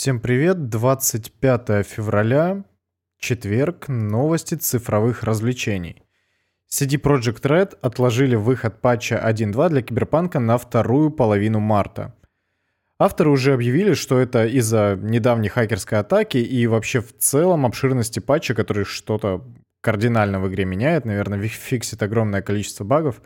Всем привет, 25 февраля, четверг, новости цифровых развлечений. CD Projekt Red отложили выход патча 1.2 для Киберпанка на вторую половину марта. Авторы уже объявили, что это из-за недавней хакерской атаки и вообще в целом обширности патча, который что-то кардинально в игре меняет, наверное, фиксит огромное количество багов.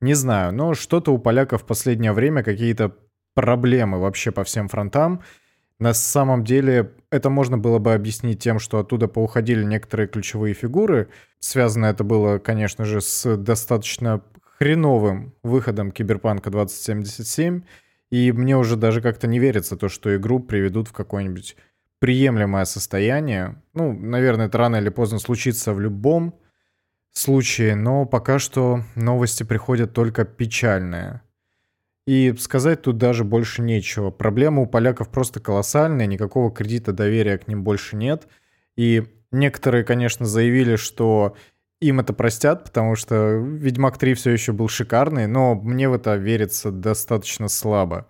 Не знаю, но что-то у поляков в последнее время какие-то проблемы вообще по всем фронтам — на самом деле это можно было бы объяснить тем, что оттуда поуходили некоторые ключевые фигуры. Связано это было, конечно же, с достаточно хреновым выходом Киберпанка 2077. И мне уже даже как-то не верится то, что игру приведут в какое-нибудь приемлемое состояние. Ну, наверное, это рано или поздно случится в любом случае, но пока что новости приходят только печальные. И сказать тут даже больше нечего. Проблема у поляков просто колоссальная, никакого кредита доверия к ним больше нет. И некоторые, конечно, заявили, что им это простят, потому что Ведьмак 3 все еще был шикарный, но мне в это верится достаточно слабо.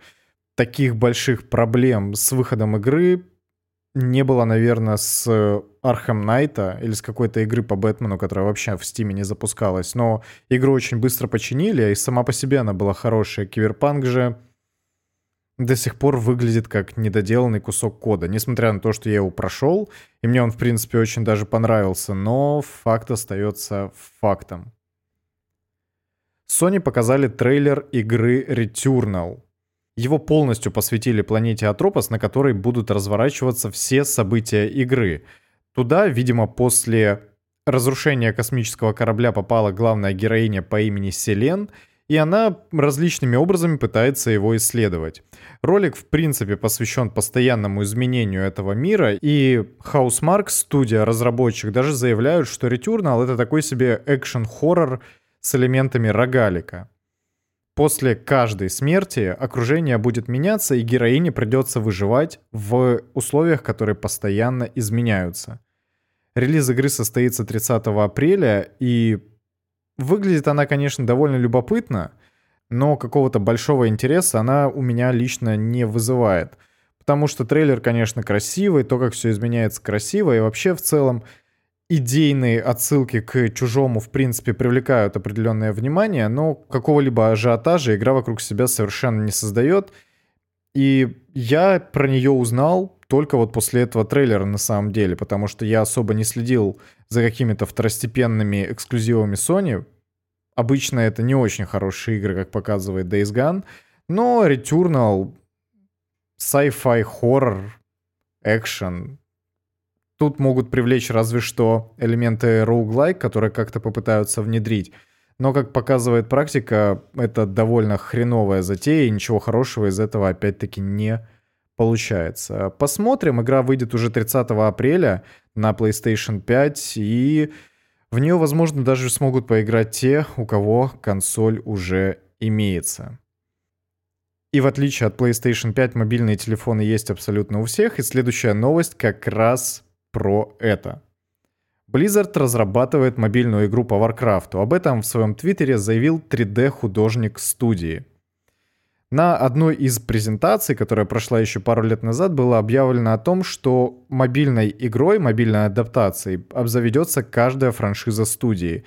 Таких больших проблем с выходом игры не было, наверное, с Arkham Knight или с какой-то игры по Бэтмену, которая вообще в Стиме не запускалась. Но игру очень быстро починили, и сама по себе она была хорошая. Киберпанк же до сих пор выглядит как недоделанный кусок кода. Несмотря на то, что я его прошел, и мне он, в принципе, очень даже понравился, но факт остается фактом. Sony показали трейлер игры Returnal. Его полностью посвятили планете Атропос, на которой будут разворачиваться все события игры. Туда, видимо, после разрушения космического корабля попала главная героиня по имени Селен, и она различными образами пытается его исследовать. Ролик, в принципе, посвящен постоянному изменению этого мира, и Housemark, студия, разработчик, даже заявляют, что Returnal — это такой себе экшен-хоррор с элементами рогалика. После каждой смерти окружение будет меняться, и героине придется выживать в условиях, которые постоянно изменяются. Релиз игры состоится 30 апреля, и выглядит она, конечно, довольно любопытно, но какого-то большого интереса она у меня лично не вызывает. Потому что трейлер, конечно, красивый, то, как все изменяется красиво, и вообще в целом идейные отсылки к чужому, в принципе, привлекают определенное внимание, но какого-либо ажиотажа игра вокруг себя совершенно не создает. И я про нее узнал только вот после этого трейлера на самом деле, потому что я особо не следил за какими-то второстепенными эксклюзивами Sony. Обычно это не очень хорошие игры, как показывает Days Gone, но Returnal, sci-fi, хоррор, экшен, Тут могут привлечь разве что элементы roguelike, которые как-то попытаются внедрить. Но, как показывает практика, это довольно хреновая затея, и ничего хорошего из этого опять-таки не получается. Посмотрим, игра выйдет уже 30 апреля на PlayStation 5, и в нее, возможно, даже смогут поиграть те, у кого консоль уже имеется. И в отличие от PlayStation 5, мобильные телефоны есть абсолютно у всех. И следующая новость как раз про это. Blizzard разрабатывает мобильную игру по Warcraft. Об этом в своем твиттере заявил 3D-художник студии. На одной из презентаций, которая прошла еще пару лет назад, было объявлено о том, что мобильной игрой, мобильной адаптацией обзаведется каждая франшиза студии.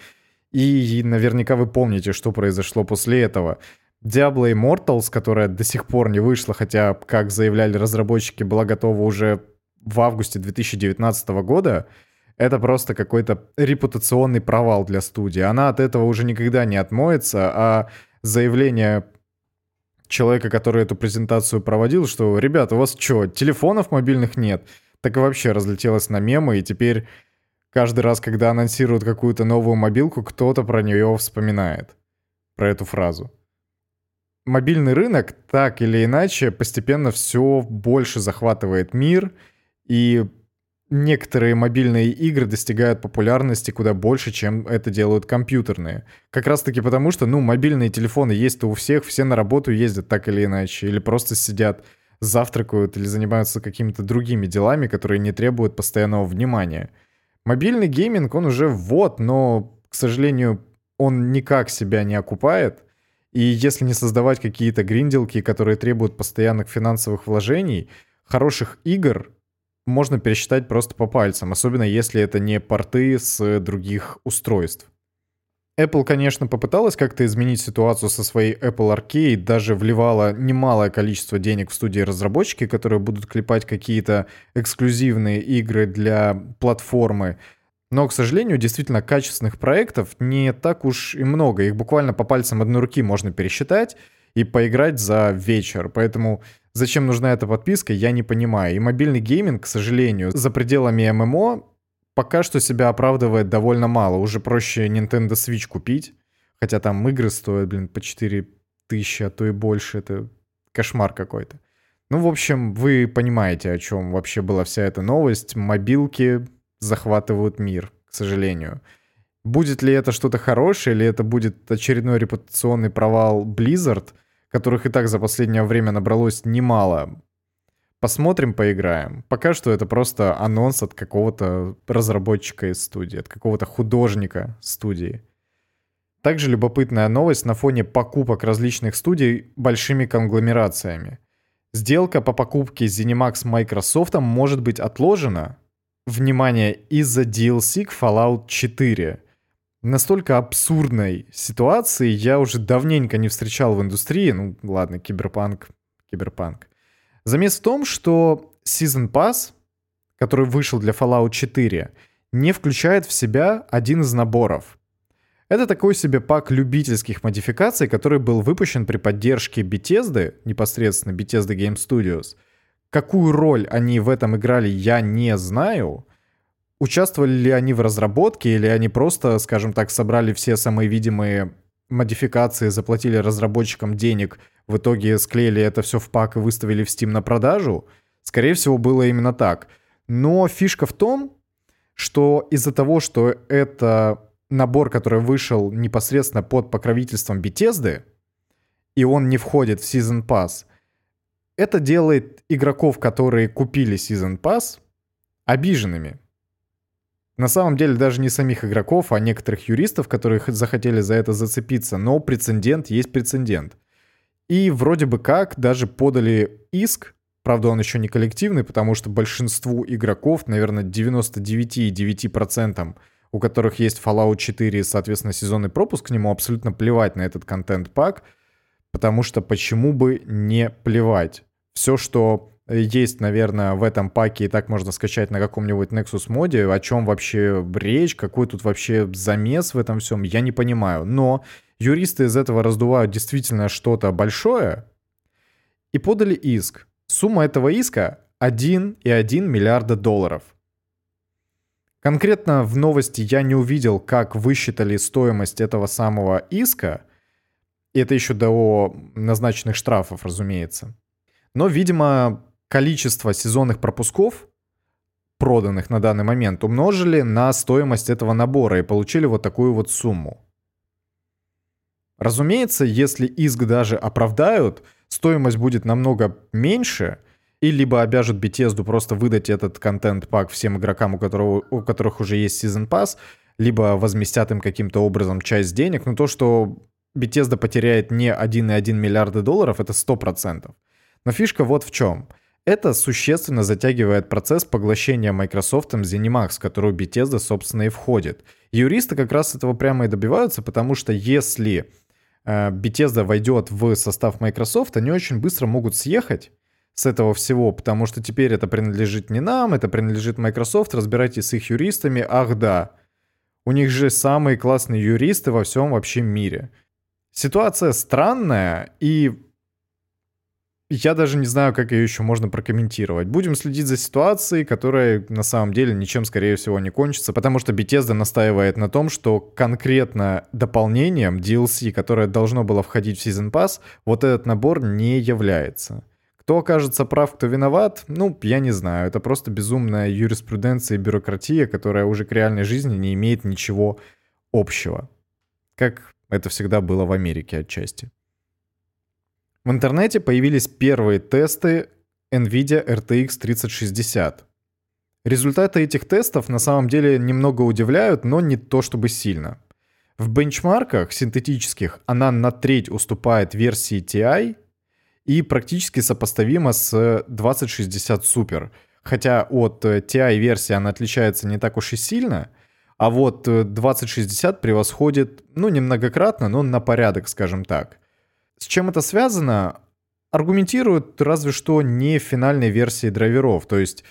И наверняка вы помните, что произошло после этого. Diablo Immortals, которая до сих пор не вышла, хотя, как заявляли разработчики, была готова уже в августе 2019 года, это просто какой-то репутационный провал для студии. Она от этого уже никогда не отмоется, а заявление человека, который эту презентацию проводил, что, ребята, у вас что, телефонов мобильных нет? Так и вообще разлетелось на мемы, и теперь каждый раз, когда анонсируют какую-то новую мобилку, кто-то про нее вспоминает, про эту фразу. Мобильный рынок так или иначе постепенно все больше захватывает мир — и некоторые мобильные игры достигают популярности куда больше, чем это делают компьютерные. Как раз таки потому, что, ну, мобильные телефоны есть-то у всех, все на работу ездят так или иначе, или просто сидят, завтракают или занимаются какими-то другими делами, которые не требуют постоянного внимания. Мобильный гейминг, он уже вот, но, к сожалению, он никак себя не окупает. И если не создавать какие-то гринделки, которые требуют постоянных финансовых вложений — хороших игр можно пересчитать просто по пальцам, особенно если это не порты с других устройств. Apple, конечно, попыталась как-то изменить ситуацию со своей Apple Arcade, даже вливала немалое количество денег в студии разработчики, которые будут клепать какие-то эксклюзивные игры для платформы. Но, к сожалению, действительно качественных проектов не так уж и много. Их буквально по пальцам одной руки можно пересчитать и поиграть за вечер. Поэтому зачем нужна эта подписка, я не понимаю. И мобильный гейминг, к сожалению, за пределами ММО пока что себя оправдывает довольно мало. Уже проще Nintendo Switch купить. Хотя там игры стоят, блин, по 4 тысячи, а то и больше. Это кошмар какой-то. Ну, в общем, вы понимаете, о чем вообще была вся эта новость. Мобилки захватывают мир, к сожалению. Будет ли это что-то хорошее, или это будет очередной репутационный провал Blizzard, которых и так за последнее время набралось немало, Посмотрим, поиграем. Пока что это просто анонс от какого-то разработчика из студии, от какого-то художника студии. Также любопытная новость на фоне покупок различных студий большими конгломерациями. Сделка по покупке ZeniMax Microsoft может быть отложена, внимание, из-за DLC к Fallout 4. Настолько абсурдной ситуации я уже давненько не встречал в индустрии. Ну, ладно, киберпанк, киберпанк. Замес в том, что Season Pass, который вышел для Fallout 4, не включает в себя один из наборов. Это такой себе пак любительских модификаций, который был выпущен при поддержке Bethesda, непосредственно Bethesda Game Studios. Какую роль они в этом играли, я не знаю. Участвовали ли они в разработке, или они просто, скажем так, собрали все самые видимые модификации, заплатили разработчикам денег, в итоге склеили это все в пак и выставили в Steam на продажу. Скорее всего, было именно так. Но фишка в том, что из-за того, что это набор, который вышел непосредственно под покровительством Bethesda, и он не входит в Season Pass, это делает игроков, которые купили Season Pass, обиженными. На самом деле даже не самих игроков, а некоторых юристов, которые захотели за это зацепиться. Но прецедент есть прецедент. И вроде бы как даже подали иск, правда он еще не коллективный, потому что большинству игроков, наверное 99,9%, у которых есть Fallout 4 и, соответственно, сезонный пропуск к нему, абсолютно плевать на этот контент-пак, потому что почему бы не плевать? Все, что есть, наверное, в этом паке, и так можно скачать на каком-нибудь Nexus моде. О чем вообще речь, какой тут вообще замес в этом всем, я не понимаю. Но юристы из этого раздувают действительно что-то большое и подали иск. Сумма этого иска 1,1 миллиарда долларов. Конкретно в новости я не увидел, как высчитали стоимость этого самого иска. И это еще до назначенных штрафов, разумеется. Но, видимо, количество сезонных пропусков, проданных на данный момент, умножили на стоимость этого набора и получили вот такую вот сумму. Разумеется, если иск даже оправдают, стоимость будет намного меньше, и либо обяжут Bethesda просто выдать этот контент-пак всем игрокам, у, которого, у которых уже есть Season Pass, либо возместят им каким-то образом часть денег. Но то, что Bethesda потеряет не 1,1 миллиарда долларов, это 100%. Но фишка вот в чем. Это существенно затягивает процесс поглощения Microsoft ZeniMax, в которую Bethesda, собственно, и входит. Юристы как раз этого прямо и добиваются, потому что если э, Bethesda войдет в состав Microsoft, они очень быстро могут съехать с этого всего, потому что теперь это принадлежит не нам, это принадлежит Microsoft, разбирайтесь с их юристами, ах да, у них же самые классные юристы во всем вообще мире. Ситуация странная, и я даже не знаю, как ее еще можно прокомментировать. Будем следить за ситуацией, которая на самом деле ничем, скорее всего, не кончится, потому что Bethesda настаивает на том, что конкретно дополнением DLC, которое должно было входить в Season Pass, вот этот набор не является. Кто окажется прав, кто виноват, ну, я не знаю. Это просто безумная юриспруденция и бюрократия, которая уже к реальной жизни не имеет ничего общего. Как это всегда было в Америке отчасти. В интернете появились первые тесты NVIDIA RTX 3060. Результаты этих тестов на самом деле немного удивляют, но не то чтобы сильно. В бенчмарках синтетических она на треть уступает версии TI, и практически сопоставима с 2060 Super. Хотя от TI-версии она отличается не так уж и сильно, а вот 2060 превосходит, ну, немногократно, но на порядок, скажем так. С чем это связано? Аргументируют разве что не финальной версии драйверов, то есть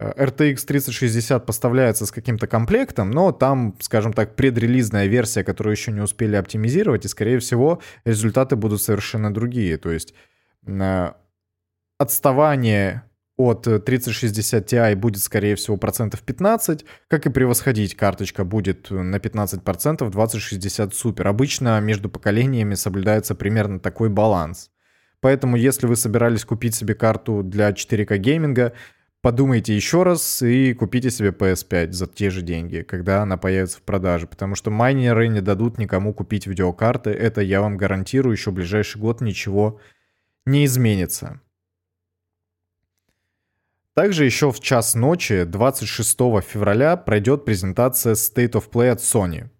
RTX 3060 поставляется с каким-то комплектом, но там, скажем так, предрелизная версия, которую еще не успели оптимизировать, и, скорее всего, результаты будут совершенно другие. То есть э, отставание от 3060 Ti будет, скорее всего, процентов 15, как и превосходить карточка будет на 15% 2060 Super. Обычно между поколениями соблюдается примерно такой баланс. Поэтому, если вы собирались купить себе карту для 4К гейминга, подумайте еще раз и купите себе PS5 за те же деньги, когда она появится в продаже, потому что майнеры не дадут никому купить видеокарты, это я вам гарантирую, еще в ближайший год ничего не изменится. Также еще в час ночи, 26 февраля, пройдет презентация State of Play от Sony.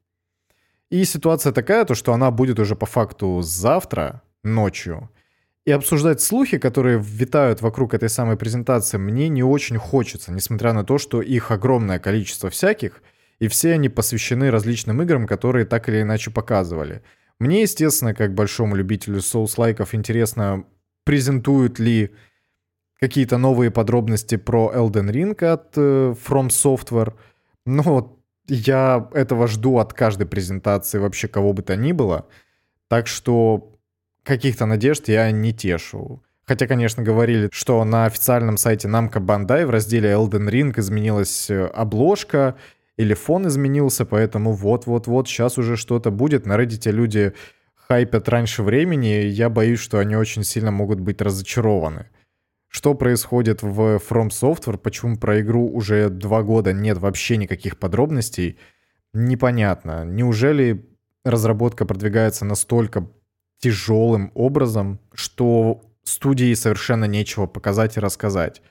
И ситуация такая, то что она будет уже по факту завтра ночью – и обсуждать слухи, которые витают вокруг этой самой презентации, мне не очень хочется, несмотря на то, что их огромное количество всяких, и все они посвящены различным играм, которые так или иначе показывали. Мне, естественно, как большому любителю Souls-лайков, интересно, презентуют ли какие-то новые подробности про Elden Ring от э, From Software, но я этого жду от каждой презентации вообще кого бы то ни было. Так что каких-то надежд я не тешу. Хотя, конечно, говорили, что на официальном сайте Namco Bandai в разделе Elden Ring изменилась э, обложка, или фон изменился, поэтому вот-вот-вот сейчас уже что-то будет. На Reddit люди хайпят раньше времени, и я боюсь, что они очень сильно могут быть разочарованы. Что происходит в From Software, почему про игру уже два года нет вообще никаких подробностей, непонятно. Неужели разработка продвигается настолько тяжелым образом, что студии совершенно нечего показать и рассказать.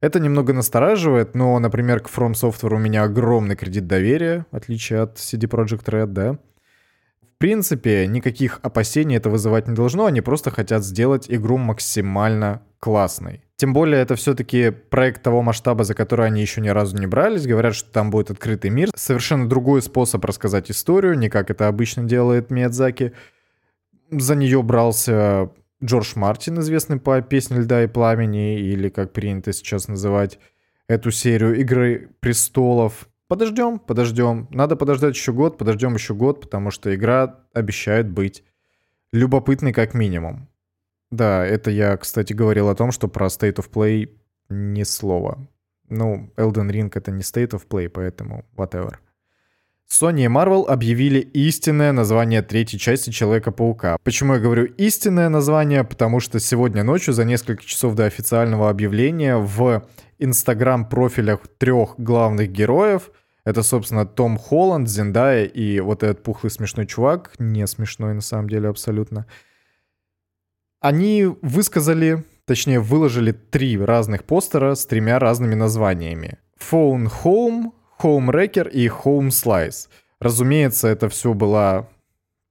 Это немного настораживает, но, например, к From Software у меня огромный кредит доверия, в отличие от CD Projekt Red, да. В принципе, никаких опасений это вызывать не должно, они просто хотят сделать игру максимально классной. Тем более, это все-таки проект того масштаба, за который они еще ни разу не брались. Говорят, что там будет открытый мир. Совершенно другой способ рассказать историю, не как это обычно делает Миядзаки. За нее брался Джордж Мартин, известный по песне «Льда и пламени», или, как принято сейчас называть эту серию «Игры престолов». Подождем, подождем. Надо подождать еще год, подождем еще год, потому что игра обещает быть любопытной как минимум. Да, это я, кстати, говорил о том, что про State of Play ни слова. Ну, Elden Ring это не State of Play, поэтому whatever. Sony и Marvel объявили истинное название третьей части Человека-паука. Почему я говорю истинное название? Потому что сегодня ночью, за несколько часов до официального объявления, в инстаграм-профилях трех главных героев, это, собственно, Том Холланд, Зендая и вот этот пухлый смешной чувак, не смешной на самом деле абсолютно, они высказали, точнее, выложили три разных постера с тремя разными названиями. Phone Home, Home Wrecker и Home Slice. Разумеется, это все была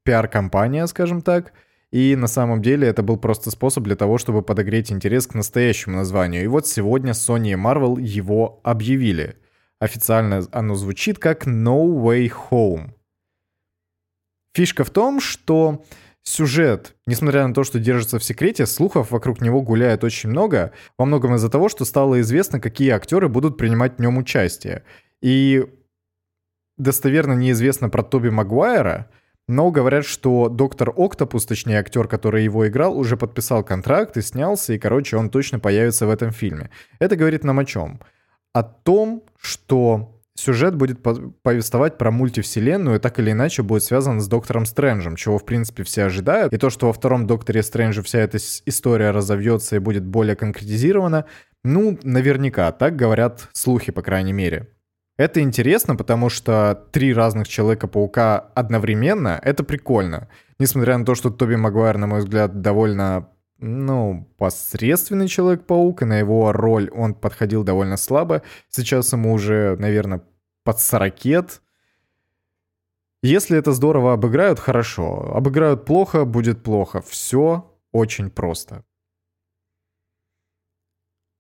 пиар-компания, скажем так, и на самом деле это был просто способ для того, чтобы подогреть интерес к настоящему названию. И вот сегодня Sony и Marvel его объявили. Официально оно звучит как No Way Home. Фишка в том, что сюжет, несмотря на то, что держится в секрете, слухов вокруг него гуляет очень много, во многом из-за того, что стало известно, какие актеры будут принимать в нем участие. И достоверно неизвестно про Тоби Магуайра, но говорят, что доктор Октопус, точнее актер, который его играл, уже подписал контракт и снялся, и, короче, он точно появится в этом фильме. Это говорит нам о чем? О том, что сюжет будет повествовать про мультивселенную и так или иначе будет связан с Доктором Стрэнджем, чего, в принципе, все ожидают. И то, что во втором Докторе Стрэнджа вся эта история разовьется и будет более конкретизирована, ну, наверняка, так говорят слухи, по крайней мере. Это интересно, потому что три разных Человека-паука одновременно — это прикольно. Несмотря на то, что Тоби Магуайр, на мой взгляд, довольно ну, посредственный Человек-паук, и на его роль он подходил довольно слабо. Сейчас ему уже, наверное, под сорокет. Если это здорово обыграют, хорошо. Обыграют плохо, будет плохо. Все очень просто.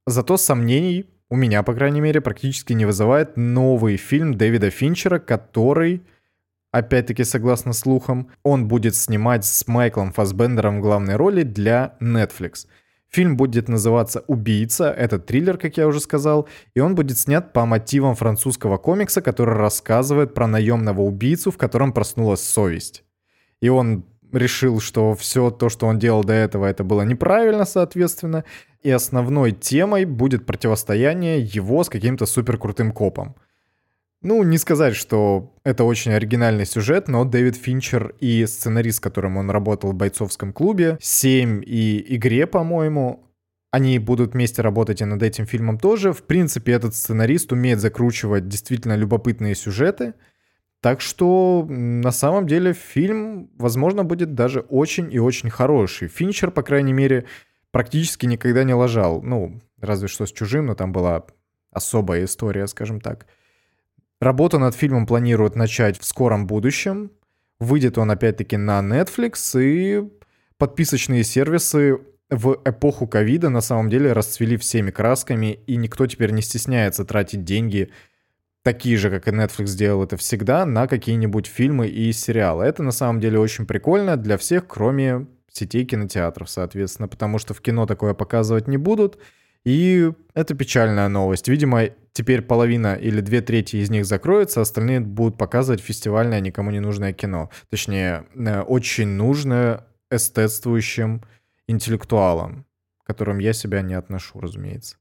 Зато сомнений у меня, по крайней мере, практически не вызывает новый фильм Дэвида Финчера, который, опять-таки, согласно слухам, он будет снимать с Майклом Фасбендером в главной роли для Netflix. Фильм будет называться «Убийца», это триллер, как я уже сказал, и он будет снят по мотивам французского комикса, который рассказывает про наемного убийцу, в котором проснулась совесть. И он решил, что все то, что он делал до этого, это было неправильно, соответственно, и основной темой будет противостояние его с каким-то супер крутым копом. Ну, не сказать, что это очень оригинальный сюжет, но Дэвид Финчер и сценарист, с которым он работал в бойцовском клубе, 7 и игре, по-моему, они будут вместе работать и над этим фильмом тоже. В принципе, этот сценарист умеет закручивать действительно любопытные сюжеты. Так что на самом деле фильм, возможно, будет даже очень и очень хороший. Финчер, по крайней мере, практически никогда не лажал. Ну, разве что с чужим, но там была особая история, скажем так. Работу над фильмом планируют начать в скором будущем. Выйдет он опять-таки на Netflix, и подписочные сервисы в эпоху ковида на самом деле расцвели всеми красками, и никто теперь не стесняется тратить деньги, такие же, как и Netflix сделал это всегда, на какие-нибудь фильмы и сериалы. Это на самом деле очень прикольно для всех, кроме сетей кинотеатров, соответственно, потому что в кино такое показывать не будут. И это печальная новость. Видимо, теперь половина или две трети из них закроется, остальные будут показывать фестивальное никому не нужное кино. Точнее, э, очень нужное эстетствующим интеллектуалам, к которым я себя не отношу, разумеется.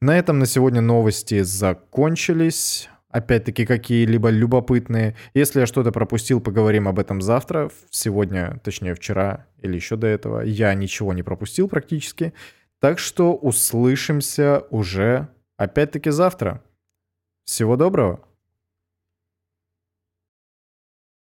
На этом на сегодня новости закончились опять-таки, какие-либо любопытные. Если я что-то пропустил, поговорим об этом завтра. Сегодня, точнее, вчера или еще до этого, я ничего не пропустил практически. Так что услышимся уже опять-таки завтра. Всего доброго!